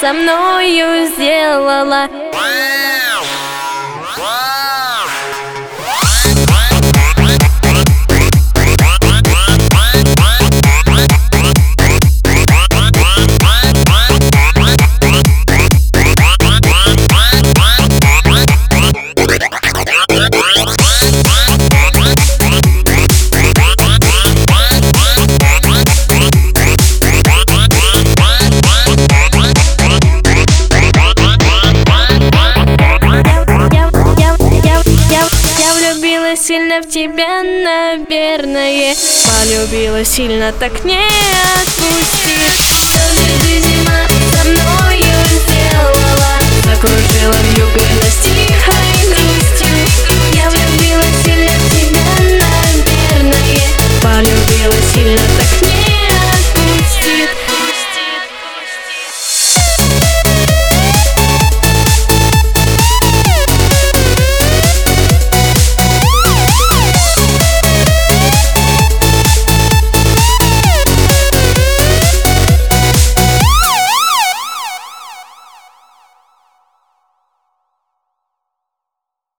со мною сделала. сильно в тебя, наверное Полюбила сильно, так не отпусти.